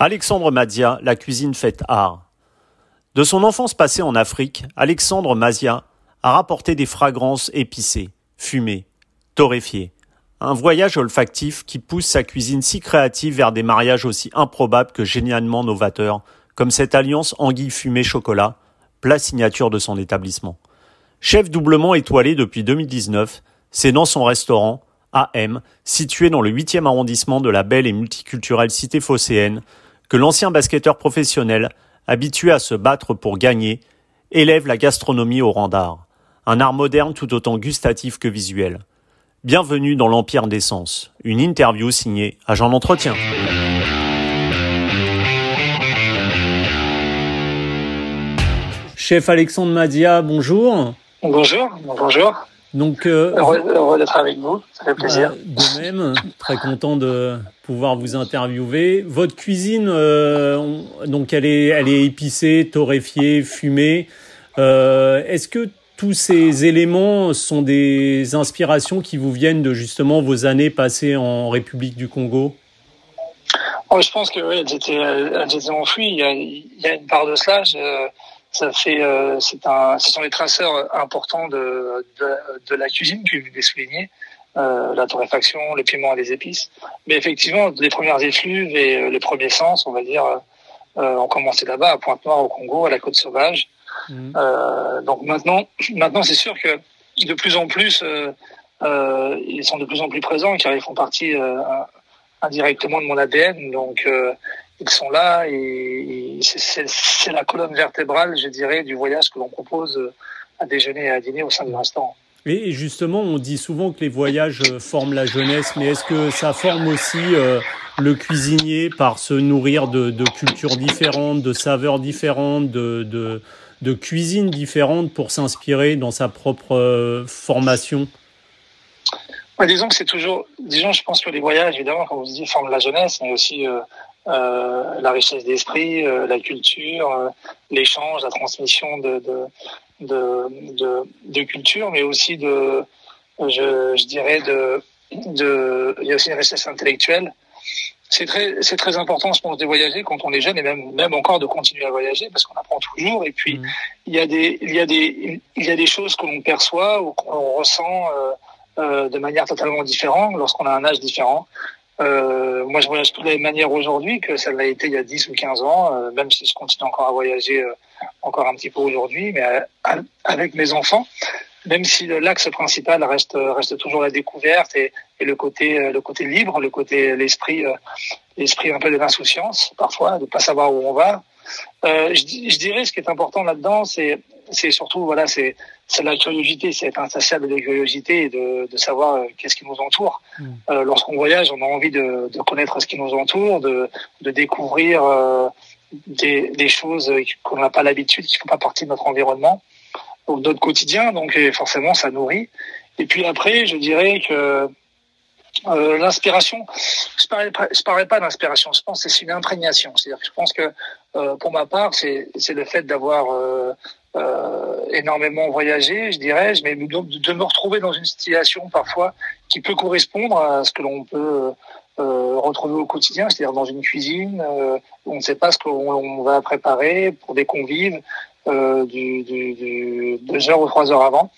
Alexandre Mazia, la cuisine faite art. De son enfance passée en Afrique, Alexandre Mazia a rapporté des fragrances épicées, fumées, torréfiées. Un voyage olfactif qui pousse sa cuisine si créative vers des mariages aussi improbables que génialement novateurs, comme cette alliance anguille fumée chocolat, plat signature de son établissement. Chef doublement étoilé depuis 2019, c'est dans son restaurant, AM, situé dans le 8e arrondissement de la belle et multiculturelle cité phocéenne, que l'ancien basketteur professionnel, habitué à se battre pour gagner, élève la gastronomie au rang d'art, un art moderne tout autant gustatif que visuel. Bienvenue dans l'Empire des Sens, une interview signée Agent d'entretien. Chef Alexandre Madia, bonjour. Bonjour, bonjour. Donc, euh, heureux, d'être avec vous, ça fait plaisir. Bah, de même, très content de pouvoir vous interviewer. Votre cuisine, euh, donc elle est, elle est épicée, torréfiée, fumée. Euh, Est-ce que tous ces éléments sont des inspirations qui vous viennent de justement vos années passées en République du Congo? Oh, Je pense que oui, elles étaient, elles étaient enfouies. Il y, a, il y a une part de cela. Je, ça fait, euh, c'est un, ce sont les traceurs importants de, de, de la cuisine que vous avez souligné, euh, la torréfaction, les piments et les épices. Mais effectivement, les premières effluves et euh, les premiers sens, on va dire, euh, ont commencé là-bas, à Pointe-Noire, au Congo, à la Côte Sauvage. Mmh. Euh, donc maintenant, maintenant, c'est sûr que de plus en plus, ils sont de plus en plus présents, car ils font partie indirectement de mon ADN. Donc ils sont là et, c'est la colonne vertébrale, je dirais, du voyage que l'on propose euh, à déjeuner et à dîner au sein du restaurant. Et justement, on dit souvent que les voyages euh, forment la jeunesse, mais est-ce que ça forme aussi euh, le cuisinier par se nourrir de, de, cultures différentes, de saveurs différentes, de, de, de cuisines différentes pour s'inspirer dans sa propre formation? Ouais, Disons que c'est toujours, disons, je pense que les voyages, évidemment, comme vous dites, forment la jeunesse, mais aussi euh, la richesse d'esprit, euh, la culture, euh, l'échange, la transmission de, de, de, de, de culture, mais aussi de, je, je dirais, de, de, il y a aussi une richesse intellectuelle. C'est très, c'est très important, je pense, de voyager quand on est jeune et même, même encore de continuer à voyager parce qu'on apprend toujours. Et puis, mmh. il y a des, il y a des, il y a des choses que l'on perçoit ou qu'on ressent euh, euh, de manière totalement différente lorsqu'on a un âge différent. Euh, moi, je voyage de la même manière aujourd'hui que ça l'a été il y a 10 ou 15 ans, euh, même si je continue encore à voyager euh, encore un petit peu aujourd'hui, mais euh, avec mes enfants, même si l'axe principal reste reste toujours la découverte et, et le côté le côté libre, le côté l'esprit l'esprit un peu de l'insouciance parfois, de pas savoir où on va. je, je dirais ce qui est important là-dedans, c'est c'est surtout voilà, c'est c'est la curiosité, c'est être insatiable de curiosité et de, de savoir euh, qu'est-ce qui nous entoure. Mm. Euh, Lorsqu'on voyage, on a envie de, de, connaître ce qui nous entoure, de, de découvrir euh, des, des, choses qu'on n'a pas l'habitude, qui font pas partie de notre environnement ou de notre quotidien. Donc forcément, ça nourrit. Et puis après, je dirais que euh, l'inspiration, je parlais, je pas d'inspiration, je pense que c'est une imprégnation. C'est-à-dire je pense que euh, pour ma part, c'est le fait d'avoir euh, euh, énormément voyagé, je dirais, mais de, de, me retrouver dans une situation parfois qui peut correspondre à ce que l'on peut retrouver au quotidien, c'est-à-dire dans une cuisine on ne sait pas ce qu'on va préparer pour des convives euh, deux heures ou trois heures avant.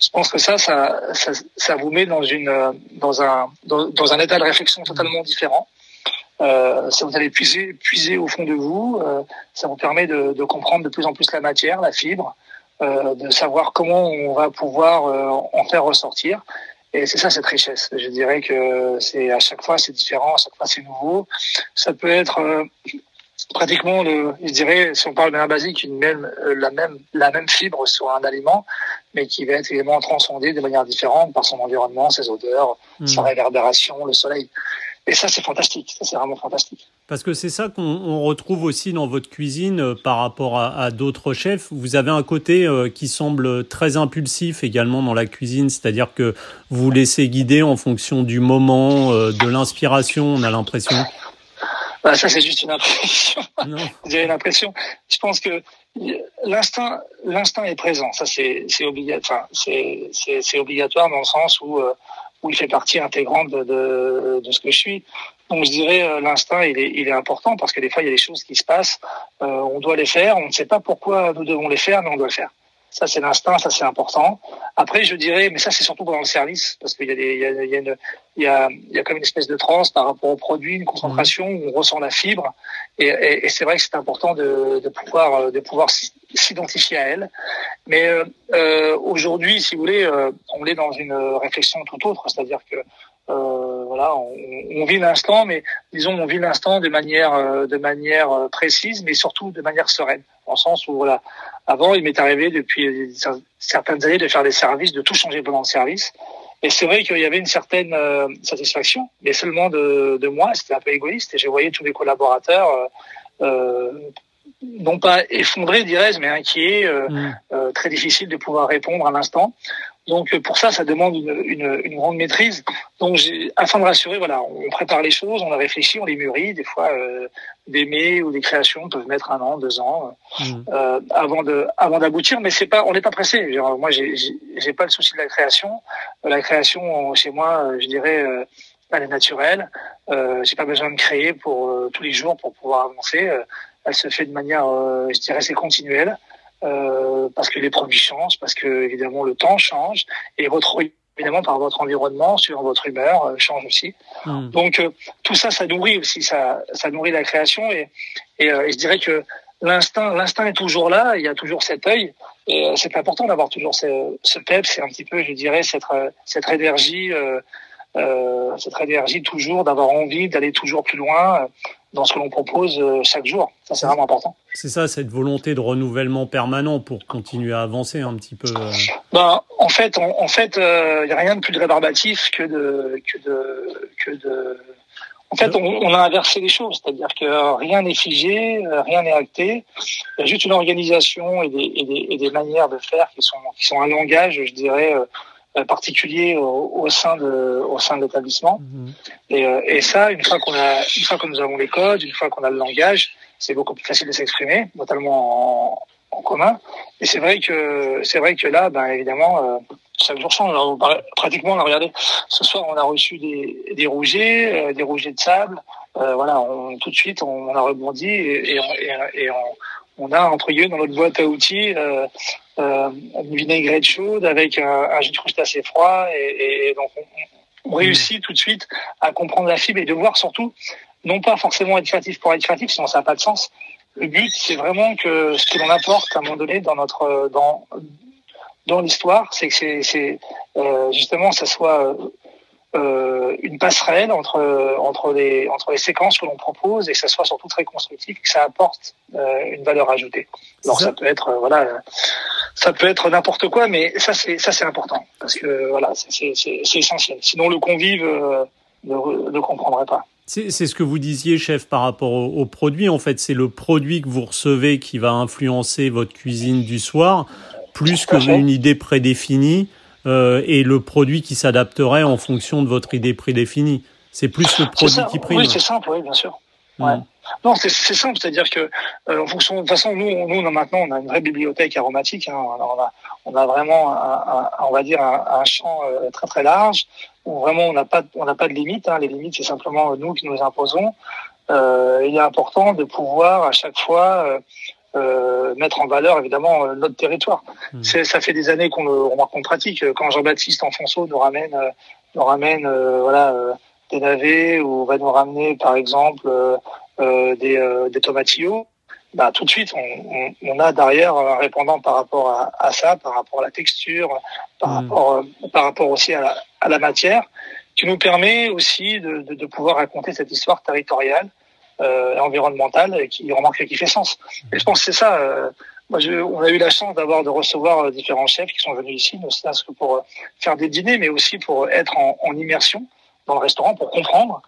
Je pense que ça, ça, vous met dans une dans un dans, un état de réflexion totalement différent. Euh, ça vous allez puiser, puiser au fond de vous. Euh, ça vous permet de, de, comprendre de plus en plus la matière, la fibre, de savoir comment on va pouvoir en faire ressortir. Et c'est ça cette richesse. Je dirais que c'est à chaque fois c'est différent, à chaque fois c'est nouveau. Ça peut être pratiquement le, je dirais, si on parle d'un basique, une même, la même, la même fibre sur un aliment, mais qui va être également transcendée de manière différente par son environnement, ses odeurs, mmh. sa réverbération, le soleil. Et ça, c'est fantastique. Ça, c'est vraiment fantastique. Parce que c'est ça qu'on retrouve aussi dans votre cuisine euh, par rapport à, à d'autres chefs. Vous avez un côté euh, qui semble très impulsif également dans la cuisine, c'est-à-dire que vous vous laissez guider en fonction du moment, euh, de l'inspiration, on a l'impression. Bah, ça, c'est juste une impression. J'ai une impression. Je pense que l'instinct, l'instinct est présent. Ça, c'est, c'est obligatoire. c'est, c'est, c'est obligatoire dans le sens où, où il fait partie intégrante de, de, de ce que je suis. Donc je dirais l'instinct il est, il est important parce que des fois il y a des choses qui se passent, on doit les faire, on ne sait pas pourquoi nous devons les faire, mais on doit le faire. Ça, c'est l'instinct, ça, c'est important. Après, je dirais, mais ça, c'est surtout pendant le service, parce qu'il y a des, il y a, y a, une, il y a, il y a comme une espèce de transe par rapport au produit, une concentration où on ressent la fibre. Et, et, et c'est vrai que c'est important de, de pouvoir, de pouvoir s'identifier à elle. Mais euh, euh, aujourd'hui, si vous voulez, euh, on est dans une réflexion tout autre, c'est-à-dire que euh, voilà, on, on vit l'instant, mais disons, on vit l'instant de manière, euh, de manière euh, précise, mais surtout de manière sereine, en sens où voilà, avant, il m'est arrivé depuis certaines années de faire des services, de tout changer pendant le service. Et c'est vrai qu'il y avait une certaine satisfaction, mais seulement de, de moi. C'était un peu égoïste. Et je voyais tous les collaborateurs, euh, non pas effondrés, dirais-je, mais inquiets, euh, mmh. euh, très difficile de pouvoir répondre à l'instant. Donc pour ça, ça demande une, une, une grande maîtrise. Donc afin de rassurer, voilà, on prépare les choses, on a réfléchi, on les mûrit. Des fois, euh, des mets ou des créations peuvent mettre un an, deux ans mmh. euh, avant de avant d'aboutir. Mais c'est pas, on n'est pas pressé. Genre, moi, j'ai j'ai pas le souci de la création. La création chez moi, je dirais, euh, elle est naturelle. Euh, j'ai pas besoin de créer pour euh, tous les jours pour pouvoir avancer. Euh, elle se fait de manière, je dirais, c'est continuelle. Euh, parce que les produits changent, parce que évidemment le temps change et votre évidemment par votre environnement, sur votre humeur euh, change aussi. Hmm. Donc euh, tout ça, ça nourrit aussi, ça, ça nourrit la création et, et, et je dirais que l'instinct, l'instinct est toujours là. Il y a toujours cet œil et c'est important d'avoir toujours ce, ce pep. C'est un petit peu, je dirais, cette cette énergie. Euh, cette énergie toujours d'avoir envie d'aller toujours plus loin dans ce que l'on propose euh, chaque jour. Ça, c'est vraiment important. C'est ça, cette volonté de renouvellement permanent pour continuer à avancer un petit peu. Euh. Ben, en fait, en, fait, il euh, n'y a rien de plus rébarbatif que de que de que de. En fait, on, on a inversé les choses, c'est-à-dire que rien n'est figé, rien n'est acté. Il y a juste une organisation et des, et des, et des manières de faire qui sont qui sont un langage, je dirais, euh, particulier au, au, sein de au sein de l'établissement. Mhm. et, euh, et ça une fois qu'on a une fois que nous avons les codes une fois qu'on a le langage c'est beaucoup plus facile de s'exprimer notamment en, en, commun. Et c'est vrai que c'est vrai que là ben évidemment euh, chaque jour change Alors, pratiquement on a regardé. Ce soir on a reçu des des rougets euh, des rougets de sable. Euh, voilà on, tout de suite on, on a rebondi et, et, et, et on, on a entre guillemets dans notre boîte à outils euh, une vinaigrette chaude avec un, un jus de crustacé froid et, et donc on, on, réussit tout de suite à comprendre la fibre et de voir surtout non pas forcément être créatif pour être créatif sinon ça n'a pas de sens. Le but c'est vraiment que ce que l'on apporte à un moment donné dans notre dans dans l'histoire c'est que c'est euh, justement ça soit euh, une passerelle entre entre les entre les séquences que l'on propose et que ça soit surtout très constructif que ça apporte euh, une valeur ajoutée. Alors ça, ça peut être euh, voilà ça peut être n'importe quoi mais ça c'est ça c'est important parce que voilà c'est c'est essentiel. Sinon le convive euh, ne, ne comprendrait pas. C'est ce que vous disiez, chef, par rapport au, au produit. En fait, c'est le produit que vous recevez qui va influencer votre cuisine du soir, plus que une idée prédéfinie euh, et le produit qui s'adapterait en fonction de votre idée prédéfinie. C'est plus le produit qui prime. Oui, c'est simple, oui, bien sûr. Ouais. Non, c'est simple, c'est-à-dire que euh, en fonction, de toute façon, nous, nous, on a maintenant, on a une vraie bibliothèque aromatique. Hein, on, a, on a vraiment, un, un, on va dire, un, un champ euh, très très large où vraiment on n'a pas, on n'a pas de limite. Hein, les limites, c'est simplement nous qui nous imposons. Euh, il est important de pouvoir à chaque fois euh, mettre en valeur évidemment euh, notre territoire. Mmh. Ça fait des années qu'on le remarque qu'on pratique. Quand Jean-Baptiste Enfonceau nous ramène, euh, nous ramène voilà des navets ou va nous ramener par exemple des, des tomatillos, bah, tout de suite, on, on, on, a derrière un répondant par rapport à, à, ça, par rapport à la texture, par, mmh. rapport, par rapport aussi à la, à la, matière, qui nous permet aussi de, de, de pouvoir raconter cette histoire territoriale euh, environnementale qui remarque qui fait sens. Et je pense que c'est ça. Euh, moi, je, on a eu la chance d'avoir de recevoir euh, différents chefs qui sont venus ici, ne serait-ce que pour euh, faire des dîners, mais aussi pour être en, en immersion dans le restaurant pour comprendre.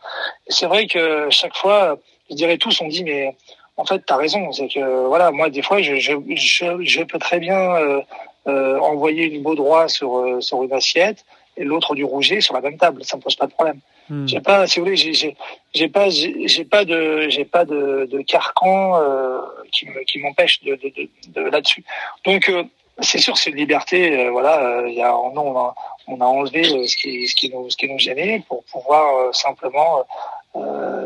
C'est vrai que chaque fois, je dirais tous, on dit mais en fait, tu as raison. C'est que voilà, moi des fois, je, je, je, je peux très bien euh, euh, envoyer une baudroie sur sur une assiette et l'autre du rouget sur la même table. Ça me pose pas de problème. Hmm. J'ai pas, si vous voulez, j'ai, j'ai pas, j'ai pas de, j'ai pas de, de carcan euh, qui me, qui m'empêche de, de, de, de là-dessus. Donc euh, c'est sûr, c'est une liberté. Euh, voilà, euh, il y a, on a, on a enlevé ce qui, ce qui nous, ce qui nous gênait pour pouvoir simplement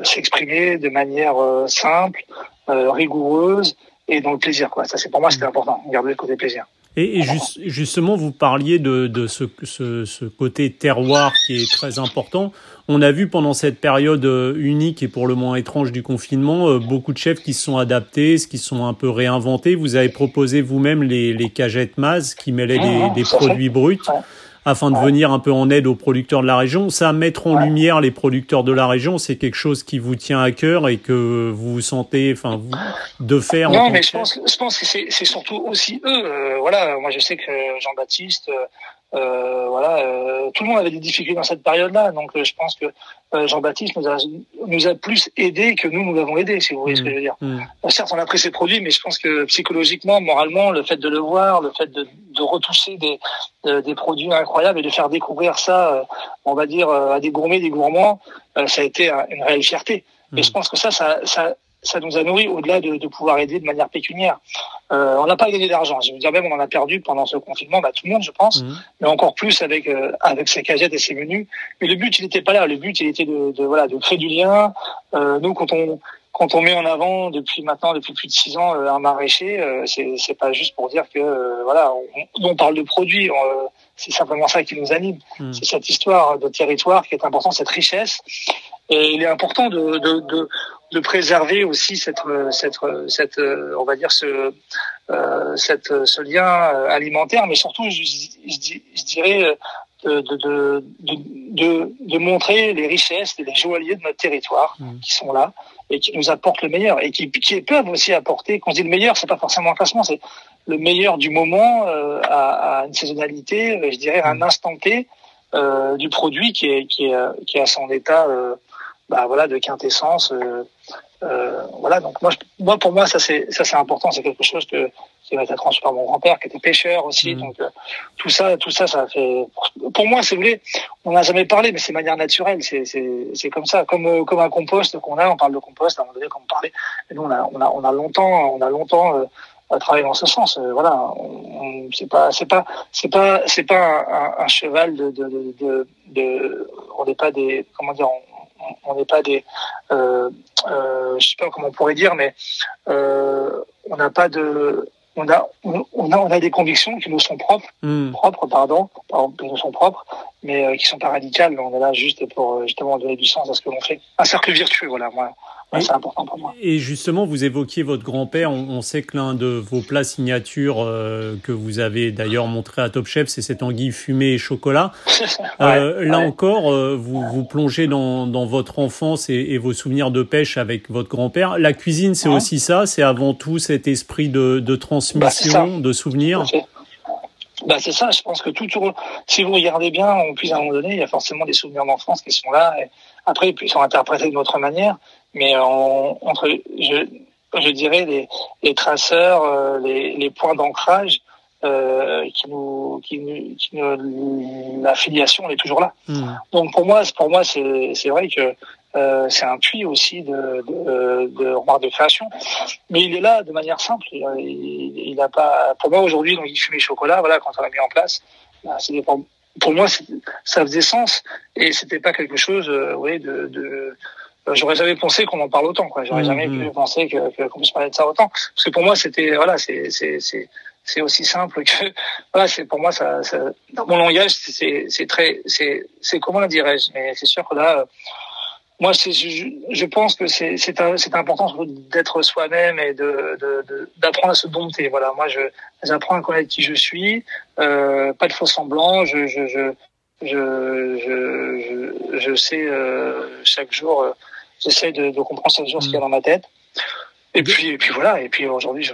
s'exprimer de manière simple, rigoureuse et dans le plaisir. Quoi. Ça, c'est pour moi, c'était important, garder le côté plaisir. Et, justement, vous parliez de, de ce, ce, ce, côté terroir qui est très important. On a vu pendant cette période euh, unique et pour le moins étrange du confinement, euh, beaucoup de chefs qui se sont adaptés, qui se sont un peu réinventés. Vous avez proposé vous-même les, les cagettes Maz qui mêlaient des, des produits bruts afin de venir un peu en aide aux producteurs de la région. Ça, mettre en lumière les producteurs de la région, c'est quelque chose qui vous tient à cœur et que vous vous sentez, enfin, de faire. Non, mais je pense, je pense que c'est surtout aussi eux. Euh, voilà, moi je sais que Jean-Baptiste, euh, voilà, euh, tout le monde avait des difficultés dans cette période-là, donc euh, je pense que Jean-Baptiste nous a, nous a plus aidé que nous nous l'avons aidé, si vous voyez ce que je veux dire. Mmh. Mmh. certes, on a pris ses produits, mais je pense que psychologiquement, moralement, le fait de le voir, le fait de, de retoucher des, des produits incroyables et de faire découvrir ça, on va dire, à des gourmets, des gourmands, ça a été une réelle fierté. Et mmh. je pense que ça, ça, ça, ça nous a nourri au-delà de, de, pouvoir aider de manière pécuniaire. Euh, on n'a pas gagné d'argent. Je veux dire même on en a perdu pendant ce confinement, bah, tout le monde je pense, mmh. mais encore plus avec euh, avec ses cagettes et ses menus. Mais le but il n'était pas là. Le but il était de, de voilà de créer du lien. Euh, nous quand on quand on met en avant depuis maintenant depuis plus de six ans euh, un maraîcher, euh, c'est c'est pas juste pour dire que euh, voilà on, on, parle de produits. c'est simplement ça qui nous anime. Mmh. C'est cette histoire de territoire qui est importante, cette richesse. Et il est important de, de, de, de préserver aussi cette, cette, cette, on va dire ce, euh, cette, ce lien alimentaire, mais surtout, je, je, dirais, de, de, de, de, montrer les richesses et les joailliers de notre territoire mmh. qui sont là et qui nous apportent le meilleur et qui, qui peuvent aussi apporter. Quand je dis le meilleur, c'est pas forcément un classement, c'est le meilleur du moment euh, à, à, une saisonnalité, je dirais, à un mmh. instant T euh, du produit qui est, qui est, qui est à son état. Euh, bah voilà de quintessence euh, euh, voilà donc moi moi pour moi ça c'est ça c'est important c'est quelque chose que qui m'a été transmis par mon grand-père qui était pêcheur aussi. Mmh. donc euh, tout ça tout ça ça fait pour moi si vous voulez on n'a jamais parlé mais c'est manière naturelle. C'est c'est c'est comme ça. Comme euh, comme un compost qu'on a on parle de compost à un moment donné comme on parlait. Et nous on a on a on a longtemps on a longtemps à travailler dans ce sens. voilà, c'est pas, c'est pas, c'est pas, c'est pas un, un, cheval de, de, de, de, de on n'est pas des, comment dire, on, on n'est pas des, euh, euh, je sais pas comment on pourrait dire, mais euh, on n'a pas de, on a, on a, on a des convictions qui nous sont propres, hmm. propres, pardon, qui nous sont propres, mais euh, qui sont pas radicales. On est là juste pour justement donner du sens à ce que l'on fait. Un cercle virtueux, voilà. Moi, c'est important pour moi. Et justement, vous évoquiez votre grand-père. On, sait que l'un de vos plats signature euh, que vous avez d'ailleurs montré à Top Chef, c'est cette anguille fumée et chocolat. euh, là encore, euh, vous vous plongez dans, dans votre enfance et, et, vos souvenirs de pêche avec votre grand-père. La cuisine, c'est aussi ça. C'est avant tout cet esprit de, de transmission, bah, de souvenirs. Bah c'est ça, je pense que tout, si vous regardez bien, on puisse à un moment donné, il y a forcément des souvenirs d'enfance qui sont là. Et après, ils sont interprétés d'une autre manière mais entre, je, je dirais, les, les traceurs, euh, les, les points d'ancrage euh, qui nous, qui, qui nous, la filiation est toujours là. Hmm. Donc pour moi, pour moi, c'est, c'est vrai que euh, c'est un puits aussi de, de, de remarques de création, mais il est là de manière simple. Il, il, a pas, pour moi aujourd'hui, donc il fumait chocolat, voilà, quand on l'a mis en place, bah, c'est pour, pour moi, ça faisait sens et c'était pas quelque chose, euh, oui, de, de euh, j'aurais jamais pensé qu'on en parle autant quoi. J'aurais mmh, jamais pu mmh. penser que qu'on puisse parler de ça autant. Parce que pour moi c'était voilà c'est c'est c'est c'est aussi simple que voilà c'est pour moi ça, ça dans mon langage c'est c'est très c'est c'est comment dirais-je. Mais c'est sûr que là moi c'est je, je pense que c'est c'est c'est important d'être soi-même et de d'apprendre à se dompter voilà. Moi je j'apprends à connaître qui je suis euh, pas de faux semblants je je je je, je, je, sais euh, chaque jour euh, j'essaie de, de, comprendre chaque jour ce qu'il y a mm. dans ma tête. Et puis, et puis voilà, et puis aujourd'hui,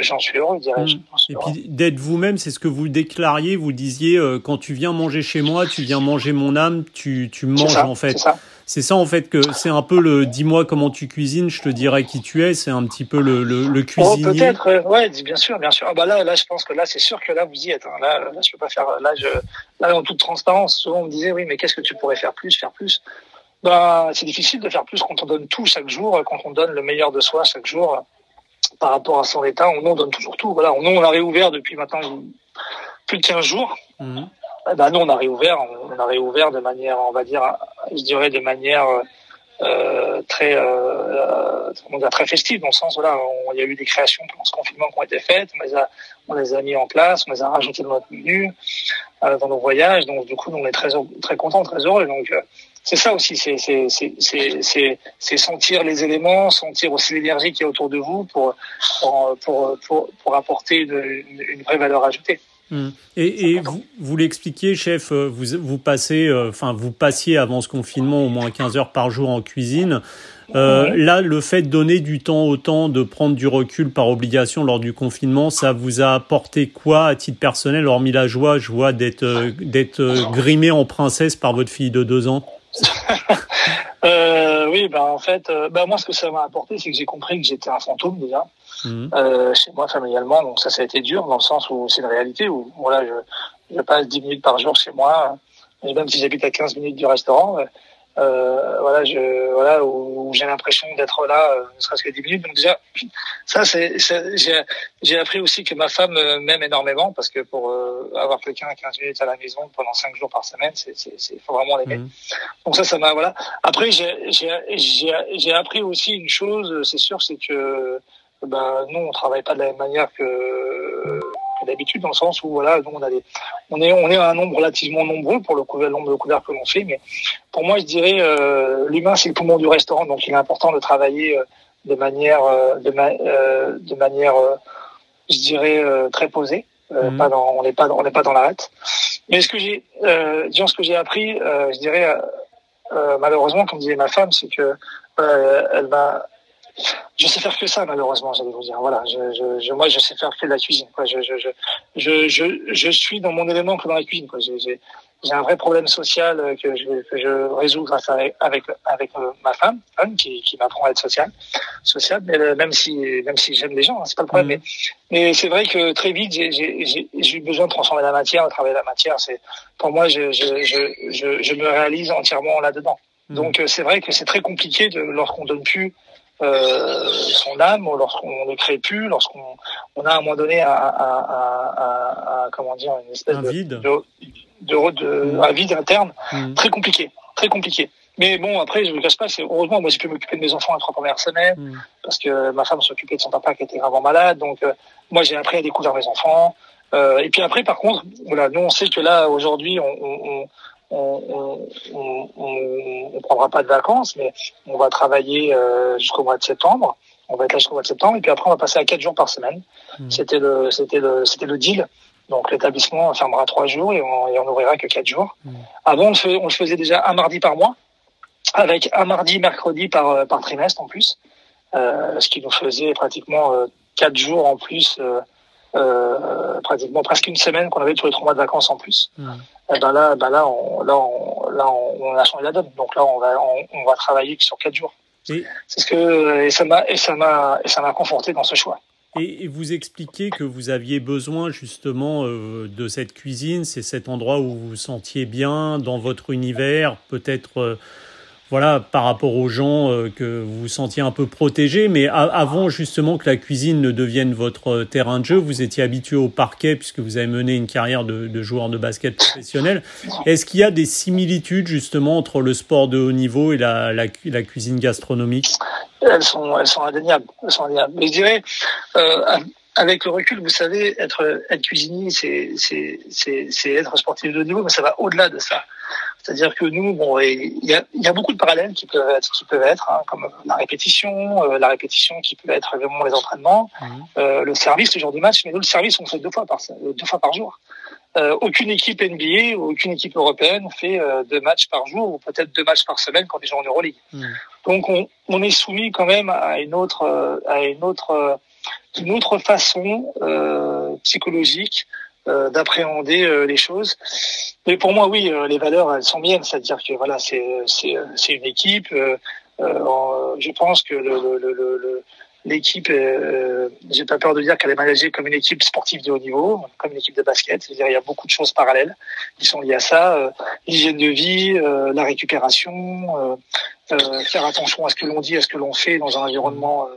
j'en suis heureux, dirais-je. Mm. Et puis d'être vous-même, c'est ce que vous déclariez, vous disiez, euh, quand tu viens manger chez moi, tu viens manger mon âme, tu, tu manges en fait. C'est ça en fait que c'est un peu le dis-moi comment tu cuisines, je te dirai qui tu es, c'est un petit peu le, le, le oh, cuisinier. Oh, peut-être, euh, ouais, bien sûr, bien sûr. Ah bah là, là, je pense que là, c'est sûr que là, vous y êtes. Hein. Là, là, je peux pas faire. Là, je, là, en toute transparence, souvent on me disait, oui, mais qu'est-ce que tu pourrais faire plus, faire plus? Bah, c'est difficile de faire plus quand on donne tout chaque jour, quand on donne le meilleur de soi chaque jour par rapport à son état. On, on donne toujours tout. Voilà, on, on a réouvert depuis maintenant plus de 15 jours. Mmh. bah, nous, on a réouvert, on a réouvert de manière, on va dire, je dirais de manière très comment dire, très festive dans le sens voilà il y a eu des créations pendant ce confinement qui ont été faites on les a on les a mis en place on les a rajoutées dans notre menu dans nos voyages donc du coup on est très très contents très heureux donc c'est ça aussi, c'est sentir les éléments, sentir aussi l'énergie qui est autour de vous pour, pour, pour, pour, pour apporter une, une, vraie valeur ajoutée. Hum. Et, et vous, vous l'expliquiez, chef, euh, vous, vous passez, euh, enfin, vous passiez avant ce confinement au moins 15 heures par jour en cuisine. Euh, Là, le fait de donner du temps au temps, de prendre du recul par obligation lors du confinement, ça vous a apporté quoi à titre personnel, hormis la joie, je vois, d'être euh, d'être grimé en princesse par votre fille de deux ans? euh, oui, bah en fait, euh, bah moi ce que ça m'a apporté, c'est que j'ai compris que j'étais un fantôme déjà mhm. euh, chez moi familialement. Donc ça, ça a été dur dans le sens où c'est une réalité où voilà, je, je passe 10 minutes par jour chez moi, et même si j'habite à 15 minutes du restaurant, euh, voilà, je, voilà, où, j'ai l'impression d'être là, euh, ne serait-ce que 10 minutes. Donc déjà, ça, c'est, j'ai, j'ai appris aussi que ma femme euh, m'aime énormément parce que pour avoir quelqu'un à 15 minutes à la maison pendant 5 jours par semaine, c'est, c'est, c'est faut vraiment l'aimer. Mmh. Donc ça, ça m'a, voilà. Après, j'ai, j'ai, j'ai, j'ai appris aussi une chose, c'est sûr, c'est que, ben, nous, on travaille pas de la même manière que d'habitude dans le sens où voilà, on a des, on est on est un nombre relativement nombreux pour le, le nombre de couverts que l'on fait, mais pour moi je dirais euh, l'humain c'est le poumon du restaurant, donc il est important de travailler euh, de manière euh, de, de manière je dirais très posée. Mhm. Pas dans, on n'est pas on n'est pas dans la hâte. Mais ce que j'ai disons ce que j'ai appris, je dirais malheureusement comme disait ma femme, c'est que elle va je sais faire que ça malheureusement j'allais vous dire. Voilà je, je, moi je sais faire que de la cuisine quoi. Je je, je je je suis dans mon élément que dans la cuisine quoi. J'ai j'ai un vrai problème social que je que je résous grâce à avec avec euh, ma femme Anne qui qui m'apprend à être social social mais euh, même si même si j'aime les gens hein, c'est pas le problème mmh. mais mais c'est vrai que très vite j'ai j'ai j'ai eu besoin de transformer la matière de travailler la matière. C'est pour moi je je je je, me réalise entièrement là dedans mmh. donc euh, c'est vrai que c'est très compliqué de lorsqu'on donne plus euh, son âme, lorsqu'on ne crée plus, lorsqu'on on a à un moment donné à, à, à, à comment dire une espèce un de, vide. de, de, de mm. un vide interne, mm. très compliqué, très compliqué. Mais bon, après, je ne cache pas, c'est heureusement, moi, j'ai pu m'occuper de mes enfants les trois premières semaines, mm. parce que ma femme s'occupait de son papa qui était gravement malade. Donc, euh, moi, j'ai appris à découvrir mes enfants. Euh, et puis après, par contre, voilà, nous, on sait que là, aujourd'hui, on, on, on, on, on, on, prendra pas de vacances, mais on va travailler euh, jusqu'au mois de septembre. On va être là jusqu'au mois de septembre, et puis après on va passer à quatre jours par semaine. Hmm. C'était le, c'était le, c'était le deal. Donc l'établissement fermera trois jours et on, et on ouvrira que quatre jours. Hmm. Avant, on le, on le faisait déjà un mardi par mois, avec un mardi, mercredi par, par trimestre en plus, euh, ce qui nous faisait pratiquement euh, quatre jours en plus. Euh, euh, pratiquement presque une semaine qu'on avait tous les trois mois de vacances en plus. Hmm. Et ben là, ben là, on, là, on, là, on, a changé la donne. Donc là, on va, on, va travailler sur quatre jours. C'est ce que et ça m'a et ça m'a et ça m'a conforté dans ce choix. Et, vous expliquez que vous aviez besoin justement euh, de cette cuisine, c'est cet endroit où vous vous sentiez bien dans votre univers, peut-être. Euh, voilà, par rapport aux gens euh, que vous vous sentiez un peu protégés. Mais avant justement que la cuisine ne devienne votre euh, terrain de jeu, vous étiez habitué au parquet puisque vous avez mené une carrière de, de joueur de basket professionnel. Est-ce qu'il y a des similitudes justement entre le sport de haut niveau et la, la, cuisine gastronomique? Elles sont, elles sont indéniables. Elles sont indéniables. Mais je dirais, euh, avec le recul, vous savez, être, être cuisinier, c'est, c'est, c'est, être sportif de haut niveau, mais ça va au-delà de ça. C'est-à-dire que nous, bon, il y a, y a, beaucoup de parallèles qui peuvent être, qui peuvent être, hein, comme la répétition, euh, la répétition qui peut être vraiment les entraînements, mhm. euh, le service, le jour du match. Mais nous, le service, on fait deux fois par deux fois par jour. Euh, aucune équipe NBA ou aucune équipe européenne fait euh, deux matchs par jour ou peut-être deux matchs par semaine quand ils jouent en Euroleague. Mhm. Donc, on, on, est soumis quand même à une autre, euh, à une autre, une autre façon psychologique euh, d'appréhender euh, les choses. Mais pour moi, oui, euh, les valeurs, elles sont miennes, c'est-à-dire que voilà, c'est c'est c'est une équipe. je pense que le, le, le, l'équipe, euh, j'ai pas peur de dire qu'elle est managée comme une équipe sportive de haut niveau, comme une équipe de basket. C'est-à-dire il y a beaucoup de choses parallèles qui sont liées à ça, euh, l'hygiène de vie, euh, la récupération, faire attention à ce que l'on dit, à ce que l'on fait dans un environnement,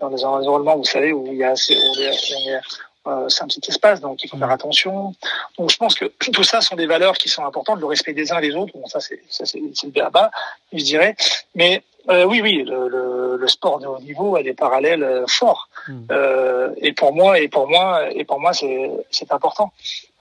dans un environnement, vous savez, où il y a, assez, on est, euh, c'est un petit espace, donc il faut faire mm. attention. Donc je pense que tout ça sont des valeurs qui sont importantes, le respect des uns et des autres. Bon, ça c'est le bas, je dirais. Mais euh, oui, oui, le, le, sport de haut niveau a des parallèles euh, forts. Hmm. Euh, et pour moi, et pour moi, et pour moi, c'est important.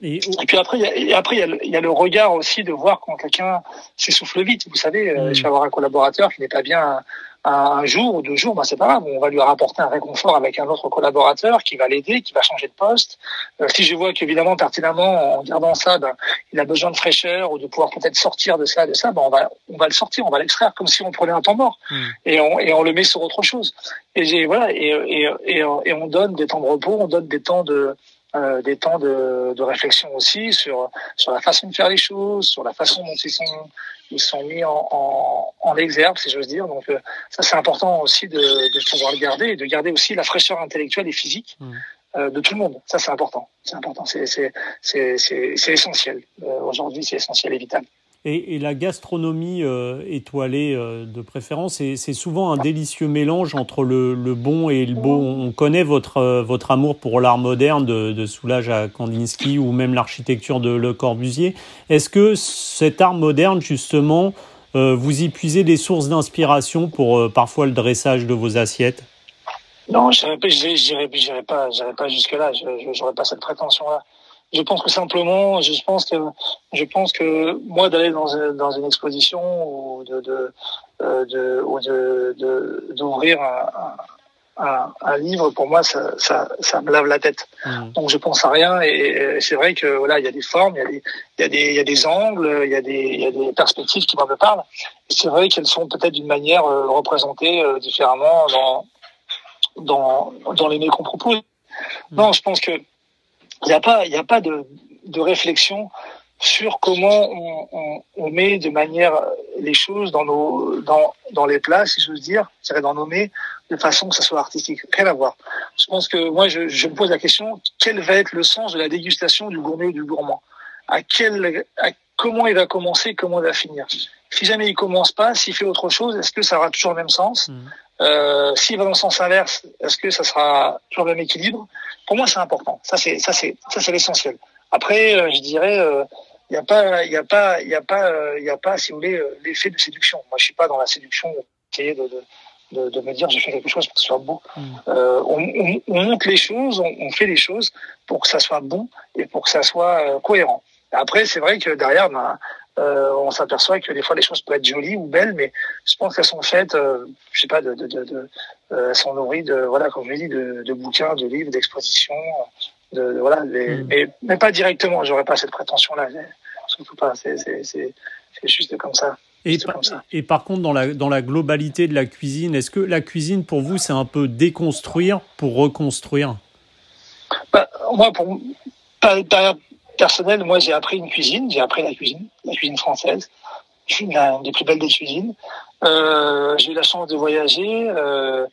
Et, puis après, il y a, après il y, a le, regard aussi de voir quand quelqu'un s'essouffle vite. Vous savez, hmm. je vais avoir un collaborateur qui n'est pas bien un jour ou deux jours, ben c'est pas grave. On va lui rapporter un réconfort avec un autre collaborateur qui va l'aider, qui va changer de poste. Euh, si je vois qu'évidemment, pertinemment, en gardant ça, ben, il a besoin de fraîcheur ou de pouvoir peut-être sortir de ça, de ça, ben, on va, on va le sortir, on va l'extraire comme si on prenait un temps mort hmm. et, on, et on le met sur autre chose. Et voilà, et, et, et, et on donne des temps de repos, on donne des temps de, euh, des temps de, de, réflexion aussi sur sur la façon de faire les choses, sur la façon dont ils sont ils sont mis en, en, en exergue, si j'ose dire. Donc euh, ça c'est important aussi de, de, pouvoir le garder et de garder aussi la fraîcheur intellectuelle et physique mmh. euh, de tout le monde. Ça c'est important, c'est important, c'est c'est c'est c'est essentiel. Euh, aujourd'hui c'est essentiel et vital. Et, la gastronomie euh, étoilée euh, de préférence, c'est souvent un délicieux mélange entre le, le, bon et le beau. On connaît votre, euh, votre amour pour l'art moderne de, de Soulage à Kandinsky ou même l'architecture de Le Corbusier. Est-ce que cet art moderne, justement, vous y puisez des sources d'inspiration pour parfois le dressage de vos assiettes? Non, je n'irai pas, pas jusque-là. Je n'aurais pas cette prétention-là je pense que simplement, je pense que je pense que moi d'aller dans, dans une exposition ou de de euh, de ou de d'ouvrir un, un, un, livre pour moi ça, ça, ça me lave la tête mmh. donc je pense à rien et c'est vrai que voilà il y a des formes il y a des il y a des il y a des angles il y a des il y a des perspectives qui me parlent et c'est vrai qu'elles sont peut-être d'une manière euh, représentées euh, différemment dans dans dans les mails qu'on propose mmh. non je pense que il n'y a pas, il a pas de, de réflexion sur comment on, on, met de manière les choses dans nos dans dans les plats, si veux dire, c'est dans nos mets, de façon que ça soit artistique. Rien à voir. Je pense que moi, je, je, me pose la question quel va être le sens de la dégustation du gourmet ou du gourmand? À quel à comment il va commencer, comment il va finir? Si jamais il commence pas, s'il fait autre chose, est-ce que ça aura toujours le même sens? Mmh. Euh, S'il va dans le sens inverse, est-ce que ça sera toujours le même équilibre? Pour moi, c'est important. Ça, c'est ça, c'est ça, c'est l'essentiel. Après, euh, je dirais, il euh, n'y a pas, il y a pas, il y a pas, il y a pas, si vous voulez, euh, l'effet de séduction. Moi, je suis pas dans la séduction. Essayer de, de de, de, me dire j'ai fait quelque chose pour que ce soit beau. Mm. Euh, on, on, on, monte les choses, on, on, fait les choses pour que ça soit bon et pour que ça soit cohérent. Après, c'est vrai que derrière, ben, euh, on s'aperçoit que des fois les choses peuvent être jolies ou belles, mais je pense qu'elles sont faites, euh, je sais pas, de, de, de, de euh, elles sont nourries de, voilà, comme je dit, de, bouquins, de livres, d'expositions, de, voilà, les, mm. mais, mais, pas directement. J'aurais pas cette prétention-là, surtout pas. C'est, juste comme ça. Et, comme ça. et par contre, dans la, dans la globalité de la cuisine, est-ce que la cuisine, pour vous, c'est un peu déconstruire pour reconstruire? Bah, Moi, pour, pas, pas, personnel, moi j'ai appris une cuisine, j'ai appris la cuisine, la cuisine française, une des plus belles des cuisines. Euh, j'ai eu la chance de voyager. Euh,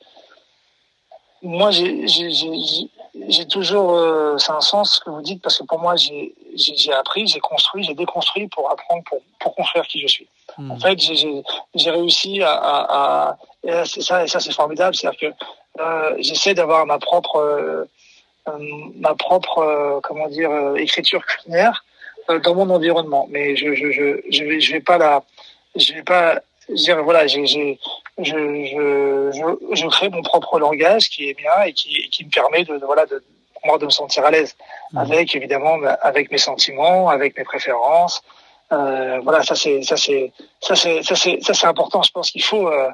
moi, j'ai toujours, euh, c'est un sens ce que vous dites parce que pour moi, j'ai appris, j'ai construit, j'ai déconstruit pour apprendre, pour, pour construire qui je suis. Hmm. En fait, j'ai réussi à, à, à et ça, et ça c'est formidable, c'est-à-dire que j'essaie d'avoir ma propre ma propre euh, comment dire euh, écriture culinaire dans mon environnement. Mais je je je je vais je vais pas la je vais pas dire voilà j'ai je, je, je, je crée mon propre langage qui est bien et qui, qui me permet de, de voilà de moi de me sentir à l'aise mmh. avec évidemment avec mes sentiments avec mes préférences euh, voilà ça c'est ça c'est ça c'est ça c'est ça c'est important je pense qu'il faut euh,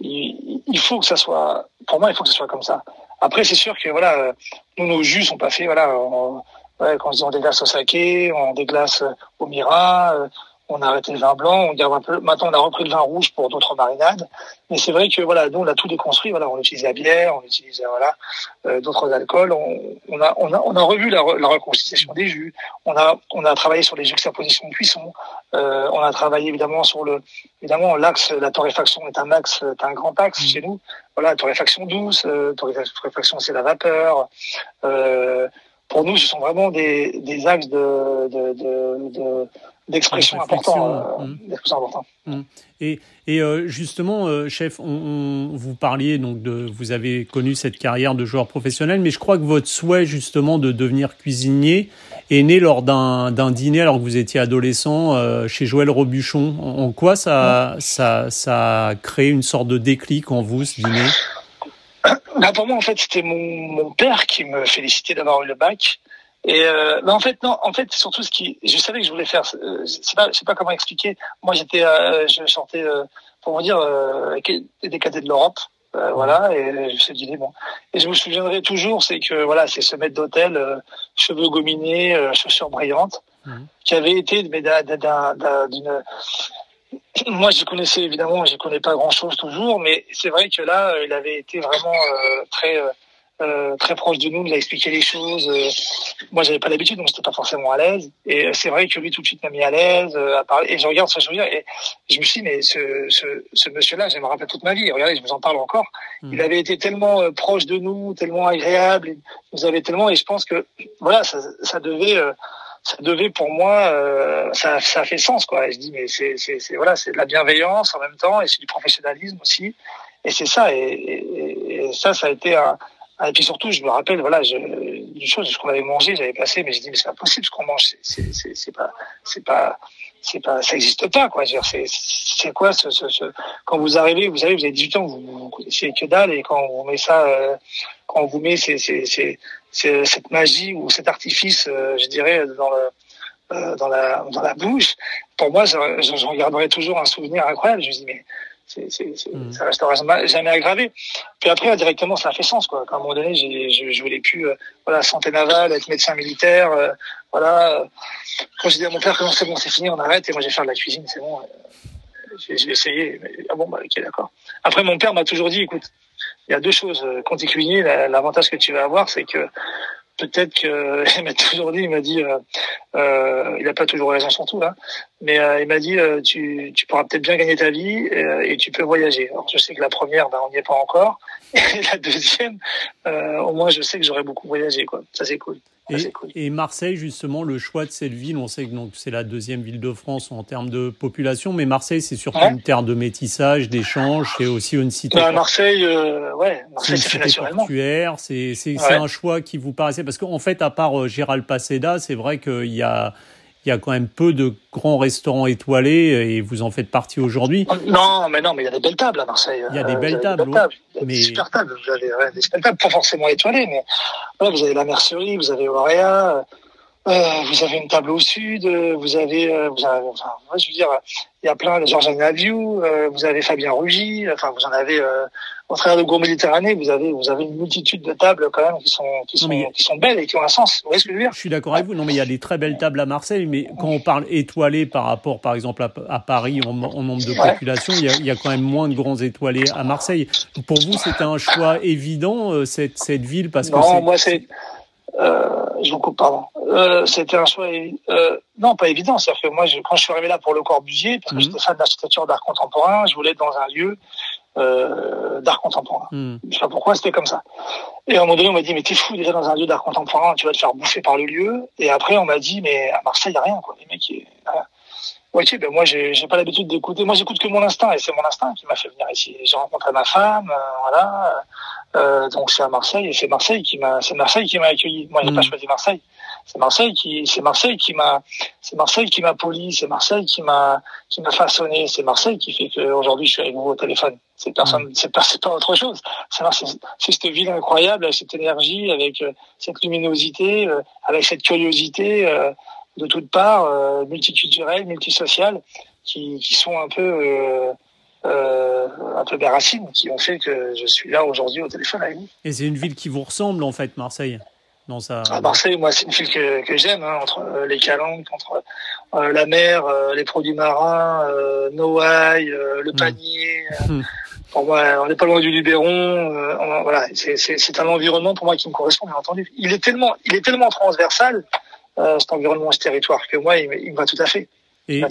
il, il, faut que ça soit pour moi il faut que ce soit comme ça après, c'est sûr que voilà, nous nos jus sont pas faits. Voilà, on, ouais, quand on déglace au saké, on déglace au mira, euh, on a arrêté le vin blanc, on garde un peu. Maintenant, on a repris le vin rouge pour d'autres marinades. Mais c'est vrai que voilà, nous on a tout déconstruit. Voilà, on utilise la bière, on utilise voilà euh, d'autres alcools. On, on, a on a on a revu la, la, reconstitution des jus. On a on a travaillé sur les juxtapositions de cuisson. Euh, on a travaillé évidemment sur le évidemment l'axe la torréfaction est un axe est un grand axe mmh. chez nous. Voilà, torréfaction douce, euh, torréfaction c'est la vapeur. Euh, pour nous, ce sont vraiment des, des axes de, de, de, de d'expression important. Euh, mmh. Mmh. Et, et euh, justement, euh, chef, on, vous parliez donc de, vous avez connu cette carrière de joueur professionnel, mais je crois que votre souhait justement de devenir cuisinier est né lors d'un dîner alors que vous étiez adolescent chez Joël Robuchon. En, quoi ça, ça, ça a créé une sorte de déclic en vous ce dîner? Bah pour moi, en fait, c'était mon, mon père qui me félicitait d'avoir eu le bac. Et euh, en fait non, en fait surtout ce qui, je savais que je voulais faire. Euh, c'est pas, je sais pas comment expliquer. Moi j'étais, euh, je chantais euh, pour vous dire euh, des cadets de l'Europe, voilà. Et je me suis dit bon. Et je me souviendrai toujours, c'est que voilà, c'est ce maître d'hôtel, cheveux gominés, chaussures brillantes, mhm. qui avait été mais d'une moi, je connaissais évidemment, je connais pas grand chose toujours, mais c'est vrai que là, il avait été vraiment très euh, très proche de nous, nous a expliqué les choses. Euh, moi, j'avais pas l'habitude, donc j'étais pas forcément à l'aise. Et c'est vrai que lui, tout de suite, m'a mis à l'aise euh, à parler. Et je regarde ce souvenir et je me suis dit, mais ce, ce, ce monsieur-là, je me rappelle toute ma vie. Regardez, je vous en parle encore. Hmm. Il avait été tellement euh, proche de nous, tellement agréable. Il nous avait tellement, et je pense que voilà, ça, ça devait ça devait pour moi, ça, ça fait sens quoi. Et je dis mais c'est c'est voilà, c'est de la bienveillance en même temps et c'est du professionnalisme aussi. Et c'est ça et, et, et, ça ça a été un, et puis surtout, je me rappelle, voilà, je, une chose, ce qu'on avait mangé, j'avais passé, mais je dis, mais c'est pas possible ce qu'on mange, c'est, c'est, c'est pas, c'est pas, c'est pas, ça existe pas, quoi. C'est, c'est quoi ce, ce, ce, quand vous arrivez, vous savez, vous avez 18 ans, vous, vous connaissez que dalle, et quand on vous met ça, euh, quand on vous met c'est, c'est, c'est, cette magie ou cet artifice, euh, je dirais, dans le, euh, dans la, dans la bouche, pour moi, j'en garderai toujours un souvenir incroyable. Je me dis, mais, c'est, c'est, mmh. ça restera jamais aggravé. Puis après, directement, ça a fait sens, quoi. À un moment donné, j'ai, je, je voulais plus, euh, voilà, santé navale, être médecin militaire, euh, voilà. Quand j'ai dit à mon père que non, c'est bon, c'est fini, on arrête, et moi, j'ai faire de la cuisine, c'est bon. Euh, j'ai essayé. Mais, ah bon, bah, ok, d'accord. Après, mon père m'a toujours dit, écoute, il y a deux choses. Quand tu es cuisinier, l'avantage que tu vas avoir, c'est que peut-être que il m'a toujours dit, il m'a dit, euh, euh, il a pas toujours raison sur tout là, mais euh, il m'a dit, euh, tu, tu pourras peut-être bien gagner ta vie euh, et, tu peux voyager. Alors je sais que la première, ben, on n'y est pas encore, et la deuxième, au moins je sais que j'aurais beaucoup voyagé quoi. Ça c'est cool. Et, Marseille, justement, le choix de cette ville, on sait que c'est la deuxième ville de France en termes de population, mais Marseille, c'est surtout une terre de métissage, d'échange, c'est aussi une cité. Bah, Marseille, euh, ouais, Marseille, c'est naturellement. C'est un choix qui vous paraissait, parce qu'en fait, à part euh, Gérald Paseda, c'est vrai qu'il y a il y a quand même peu de grands restaurants étoilés et vous en faites partie aujourd'hui. Non, mais non, mais il y a des belles tables à Marseille. Il y a des belles tables. Des super tables. Vous avez des super tables, pas forcément étoilées, mais vous avez la mercerie, vous avez Auréa, euh, vous avez une table au sud, vous avez, euh, vous avez enfin, je veux dire, il y a plein de Georges Naviou, euh, vous avez Fabien Rugy, enfin, vous en avez euh, au travers de Gourmet Méditerranée, vous avez vous avez une multitude de tables quand même qui sont qui sont qui sont belles et qui ont un sens. Vous voyez ce que je veux dire? Je suis d'accord avec vous. Non, mais il y a des très belles tables à Marseille, mais quand on parle étoilé par rapport, par exemple, à, Paris en, nombre de population, il y, a, il y, a, quand même moins de grands étoilés à Marseille. Pour vous, c'était un choix évident euh, cette cette ville parce que non, moi c'est euh, je vous coupe, pardon. Euh, c'était un choix, euh, non, pas évident. C'est-à-dire que moi, je, quand je suis arrivé là pour le Corbusier, parce que mhm. j'étais fan d'architecture d'art contemporain, je voulais être dans un lieu euh, d'art contemporain. Mm. Je sais pas pourquoi, c'était comme ça. Et à un moment donné, on m'a dit, mais t'es fou déjà dans un lieu d'art contemporain, tu vas te faire bouffer par le lieu. Et après, on m'a dit, mais à Marseille, y a rien, quoi. Les mecs, ils... Ouais, ben moi, j'ai, j'ai pas l'habitude d'écouter. Moi, j'écoute que mon instinct, et c'est mon instinct qui m'a fait venir ici. J'ai rencontré ma femme, euh, voilà. Euh, donc c'est à Marseille, et c'est Marseille qui m'a, c'est Marseille qui m'a accueilli. Moi, j'ai pas mm. choisi Marseille. C'est Marseille qui, c'est Marseille qui m'a, c'est Marseille qui m'a poli, c'est Marseille qui m'a, qui m'a façonné, c'est Marseille qui fait qu'aujourd'hui je suis avec vous au téléphone. C'est personne, mm. c'est pas, c'est pas autre chose. C'est, c'est cette ville incroyable, avec cette énergie, avec euh, cette luminosité, euh, avec cette curiosité euh, de toutes parts, multiculturelle, multisociale, qui, qui sont un peu euh, un peu des racines qui ont fait que je suis là aujourd'hui au téléphone avec vous. Et c'est une ville qui vous ressemble en fait, Marseille dans sa... À Marseille, moi, c'est une ville que, que j'aime, hein, entre euh, les calanques, entre euh, la mer, les produits marins, Noailles, le hmm. panier. Pour moi, on n'est pas loin du Luberon. voilà, c'est un environnement pour moi qui me correspond, bien entendu. Il est tellement, il est tellement transversal, cet environnement, ce territoire, que moi, il, il me va tout à fait. Et,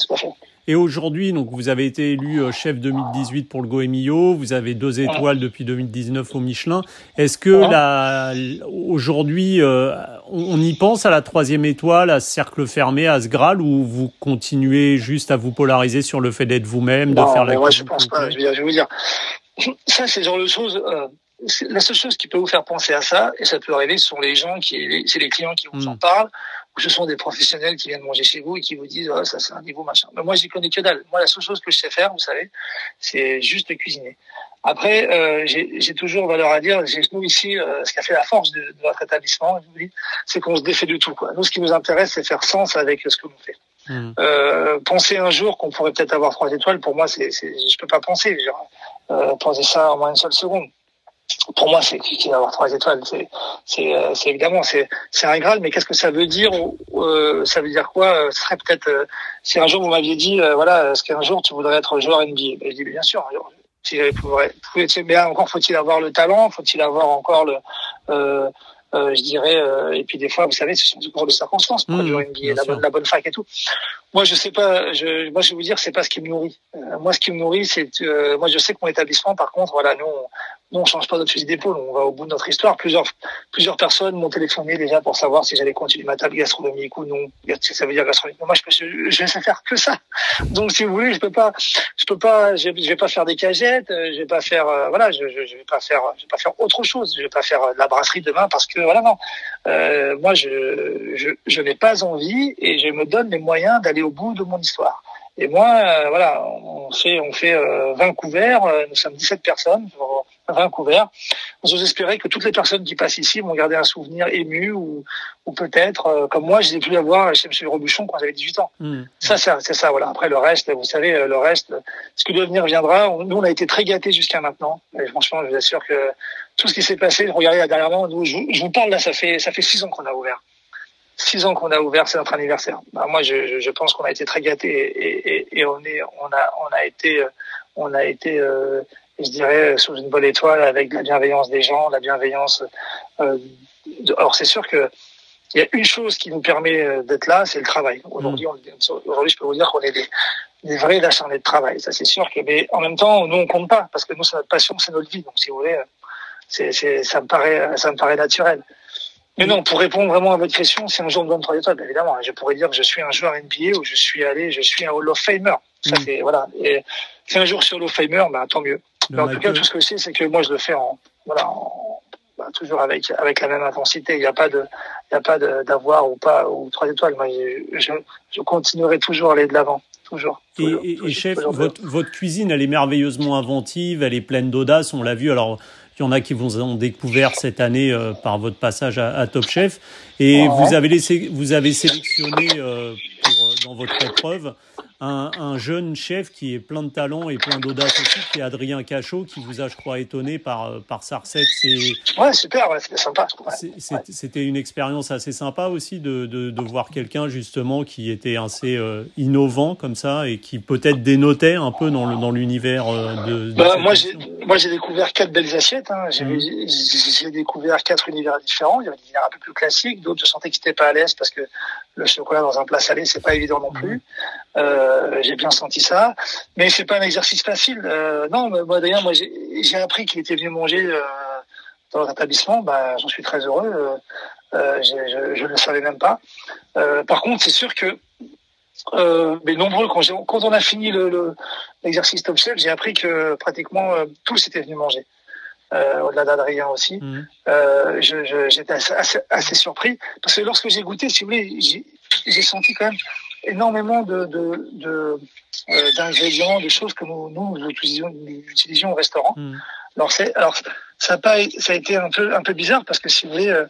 Et aujourd'hui, donc vous avez été élu euh, chef 2018 pour le Goemio, vous avez deux étoiles depuis 2019 au Michelin. Est-ce que là, aujourd'hui, euh, on y pense à la troisième étoile, à ce cercle fermé, à ce Graal, ou vous continuez juste à vous polariser sur le fait d'être vous-même, de faire la. Moi, je pense pas. Je vais, vous dire, ça, c'est genre de choses. Euh, la seule chose qui peut vous faire penser à ça, et ça peut arriver, ce sont les gens qui, c'est les clients qui vous en hmm. parlent, ou ce sont des professionnels qui viennent manger chez vous et qui vous disent, oh, ça c'est un niveau machin. Mais moi, j'y connais que dalle. Moi, la seule chose que je sais faire, vous savez, c'est juste cuisiner. Après, euh, j'ai toujours valeur à dire, nous ici, euh, ce qui a fait la force de, de votre établissement, c'est qu'on se défait du tout. Quoi. Nous, ce qui nous intéresse, c'est faire sens avec ce que l'on fait. Hmm. Euh, penser un jour qu'on pourrait peut-être avoir trois étoiles, pour moi, c'est, je peux pas penser. Genre, euh, penser ça en moins une seule seconde pour moi, c'est qui d'avoir trois étoiles. C'est, c'est, euh, c'est évidemment, c'est, c'est un graal. Mais qu'est-ce que ça veut dire euh, Ça veut dire quoi Ce serait peut-être euh, si un jour vous m'aviez dit, euh, voilà, est-ce qu'un jour tu voudrais être joueur NBA ben, Je dis bien sûr. Si mais encore faut-il avoir le talent, faut-il avoir encore le, euh, je dirais, et puis des fois, vous savez, ce sont des circonstances pour mmh, jouer NBA, la bonne, la bonne fac et tout. Moi, je sais pas. Je, moi, je vais vous dire, c'est pas ce qui me nourrit. moi, ce qui me nourrit, c'est, moi, je sais que mon établissement, par contre, voilà, nous, nous, on change pas notre fusil d'épaule, on va au bout de notre histoire. Plusieurs, plusieurs personnes m'ont téléphoné déjà pour savoir si j'allais continuer ma table gastronomique ou non. Ça veut dire gastronomique? Moi, je, peux, je, vais faire que ça. Donc, si vous voulez, je peux pas, je peux pas, je, vais pas faire des cagettes, je vais pas faire, euh, voilà, je, je, vais pas faire, je vais pas faire autre chose. Je vais pas faire de la brasserie demain parce que, voilà, non. Euh, moi, je, je, je n'ai pas envie et je me donne les moyens d'aller au bout de mon histoire. Et moi, euh, voilà, on fait, on fait 20 couverts, nous sommes 17 personnes, 20 couverts. J'ose espérer que toutes les personnes qui passent ici vont garder un souvenir ému ou, ou peut-être, euh, comme moi, j'ai pu avoir chez M. Robuchon quand j'avais 18 ans. Hmm. Ça, c'est ça, voilà. Après, le reste, vous savez, euh, le reste, ce qui doit venir viendra. Nous, on a été très gâtés jusqu'à maintenant. Et franchement, je vous assure que tout ce qui s'est passé, regardez là derrière moi, nous, je, vous parle là, ça fait, ça fait six ans qu'on a ouvert. Six ans qu'on a ouvert, c'est notre anniversaire. Bah, moi, je, je pense qu'on a été très gâtés et, et, et, on est, on a, on a été, on a été euh, je dirais, euh, sous une bonne étoile avec la bienveillance des gens, la bienveillance. Euh, de... Alors c'est sûr que il y a une chose qui nous permet euh, d'être là, c'est le travail. Aujourd'hui, mm. aujourd'hui, je peux vous dire qu'on est des, des vrais acharnés de travail. Ça, c'est sûr que, mais en même temps, nous, on compte pas parce que nous, c'est notre passion, c'est notre vie. Donc, si vous voulez, c'est, c'est, ça me paraît, ça me paraît naturel. Mais non, pour répondre vraiment à votre question, si un jour on me donne trois étoiles, évidemment, je pourrais dire que je suis un joueur NBA ou je suis allé, je suis un Hall of Famer. Ça, mm. c'est, voilà. Et si un jour je suis Hall of Famer, ben, tant mieux en tout cas, tout ce que je sais, c'est que moi, je le fais en, voilà, bah, toujours avec, avec la même intensité. Il n'y a pas de, il y a pas d'avoir ou pas, ou trois étoiles. Moi, je, je continuerai toujours à aller de l'avant. Toujours. et, et, chef, votre, votre cuisine, elle est merveilleusement inventive, elle est pleine d'audace, on l'a vu. Alors, il y en a qui vous ont découvert cette année euh, par votre passage à, Top Chef. Et vous avez laissé, vous avez sélectionné euh, pour, euh, dans votre épreuve un, un, jeune chef qui est plein de talent et plein d'audace aussi, qui est Adrien Cachot, qui vous a, je crois, étonné par, euh, par sa recette. Ouais, super, ouais, c'était sympa. C'était une expérience assez sympa aussi de, de, de voir quelqu'un justement qui était assez euh, innovant comme ça et qui peut-être dénotait un peu dans l'univers euh, de, de, bah, Moi, j'ai découvert quatre belles assiettes. Hein. Mmh. J'ai découvert quatre univers différents. Il y avait des univers un peu plus classiques, d'autres je sentais qu'ils n'étaient pas à l'aise parce que le chocolat dans un plat salé, c'est pas évident non plus. Euh, j'ai bien senti ça, mais c'est pas un exercice facile. Euh, non, moi d'ailleurs, moi j'ai appris qu'il était venu manger euh, dans notre établissement. Bah, j'en suis très heureux. Euh, euh je, ne le savais même pas. Euh, par contre, c'est sûr que mais nombreux quand, quand on a fini l'exercice le, Top Chef, j'ai appris que pratiquement tous étaient venus manger euh, au-delà d'Adrien aussi. Euh, j'étais assez, assez, surpris parce que lorsque j'ai goûté, si vous voulez, j'ai senti quand même énormément de, de, de euh, d'ingrédients, de choses que nous, nous, utilisions, utilisions au restaurant. Mhm. Alors, c'est, alors ça a pas, ça a été un peu, un peu bizarre parce que si vous voulez, euh,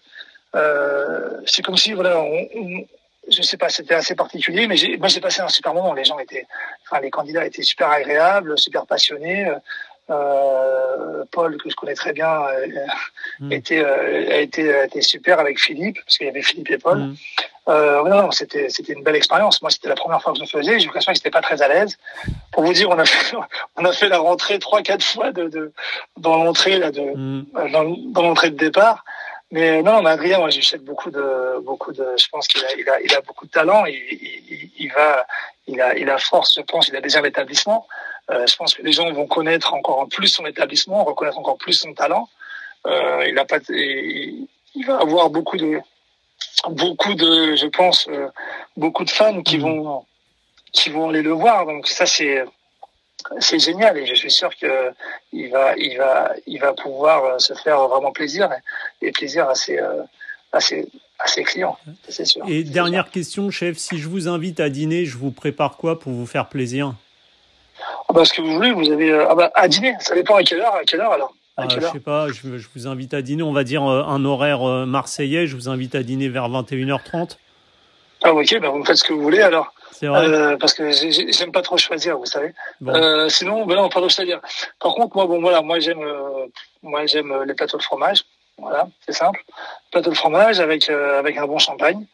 euh c'est comme si voilà, on, on je sais pas, c'était assez particulier, mais moi j'ai passé un super moment. Les gens étaient, enfin les candidats étaient super agréables, super passionnés. Euh, Paul, que je connais très bien, euh, mm. était, euh, a, été, a été super avec Philippe, parce qu'il y avait Philippe et Paul. Mm. Euh, non, c'était c'était une belle expérience. Moi, c'était la première fois que je le faisais. J'ai l'impression que j'étais pas très à l'aise. Pour vous dire, on a fait on a fait la rentrée trois quatre fois de, de dans l'entrée là de mm. dans, dans l'entrée de départ. Mais non, mais Adrien, moi, j'achète beaucoup de, beaucoup de, je pense qu'il a, il a, il a beaucoup de talent. Il, il, il, va, il a, il a force, je pense, il a déjà l'établissement. Euh, je pense que les gens vont connaître encore plus son établissement, reconnaître encore plus son talent. Euh, il a pas, il, il va avoir beaucoup de, beaucoup de, je pense, euh, beaucoup de fans qui mmh. vont, qui vont aller le voir. Donc ça, c'est, c'est génial et je suis sûr que il va, il va, il va pouvoir se faire vraiment plaisir et plaisir à ses, à ses, à ses clients, c'est sûr. Et dernière question, chef, si je vous invite à dîner, je vous prépare quoi pour vous faire plaisir? Bah, Ce que vous voulez, vous avez ah bah, à dîner, ça dépend à quelle heure, à quelle heure alors ah, je sais pas, je, je, vous invite à dîner, on va dire un horaire marseillais, je vous invite à dîner vers 21h30. Ah ok, ben vous faites ce que vous voulez alors. C'est vrai. Euh, parce que j'aime pas trop choisir, vous savez. Euh, sinon, ben non, d'autre à dire. Par contre, moi, bon voilà, moi j'aime, euh, moi j'aime les plateaux de fromage. Voilà, c'est simple. Plateau de fromage avec avec un bon champagne.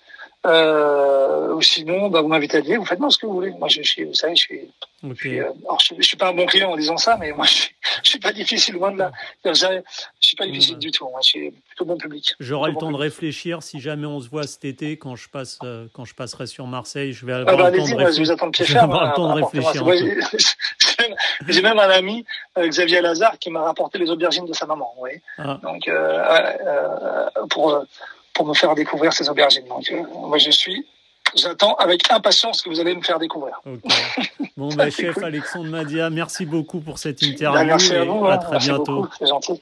Euh, ou sinon, bah, vous m'invitez à dîner, vous faites moi ce que vous voulez. Moi, je, suis, vous savez, je suis, je, suis euh, alors, je, je, suis pas un bon client en disant ça, mais moi, je suis, je suis pas difficile loin de là. Je, suis pas difficile du tout. Moi, je suis plutôt bon public. J'aurai le temps de réfléchir. Si jamais on se voit cet été, quand je passe, euh, quand je passerai sur Marseille, je vais avoir ah bah, le temps de réfléchir. Je vous attends de pied ferme. avoir le temps de réfléchir. J'ai même un ami, euh, Xavier Lazare, qui m'a rapporté les aubergines de sa maman. Vous voyez ah. Donc, euh, pour pour me faire découvrir ces aubergines. Donc, euh, moi, je suis j'attends avec impatience que vous allez me faire découvrir. Okay. Bon, bah, chef cool. Alexandre Madia, merci beaucoup pour cette interview. Bah, merci à vous. À hein, très bientôt. C'est gentil.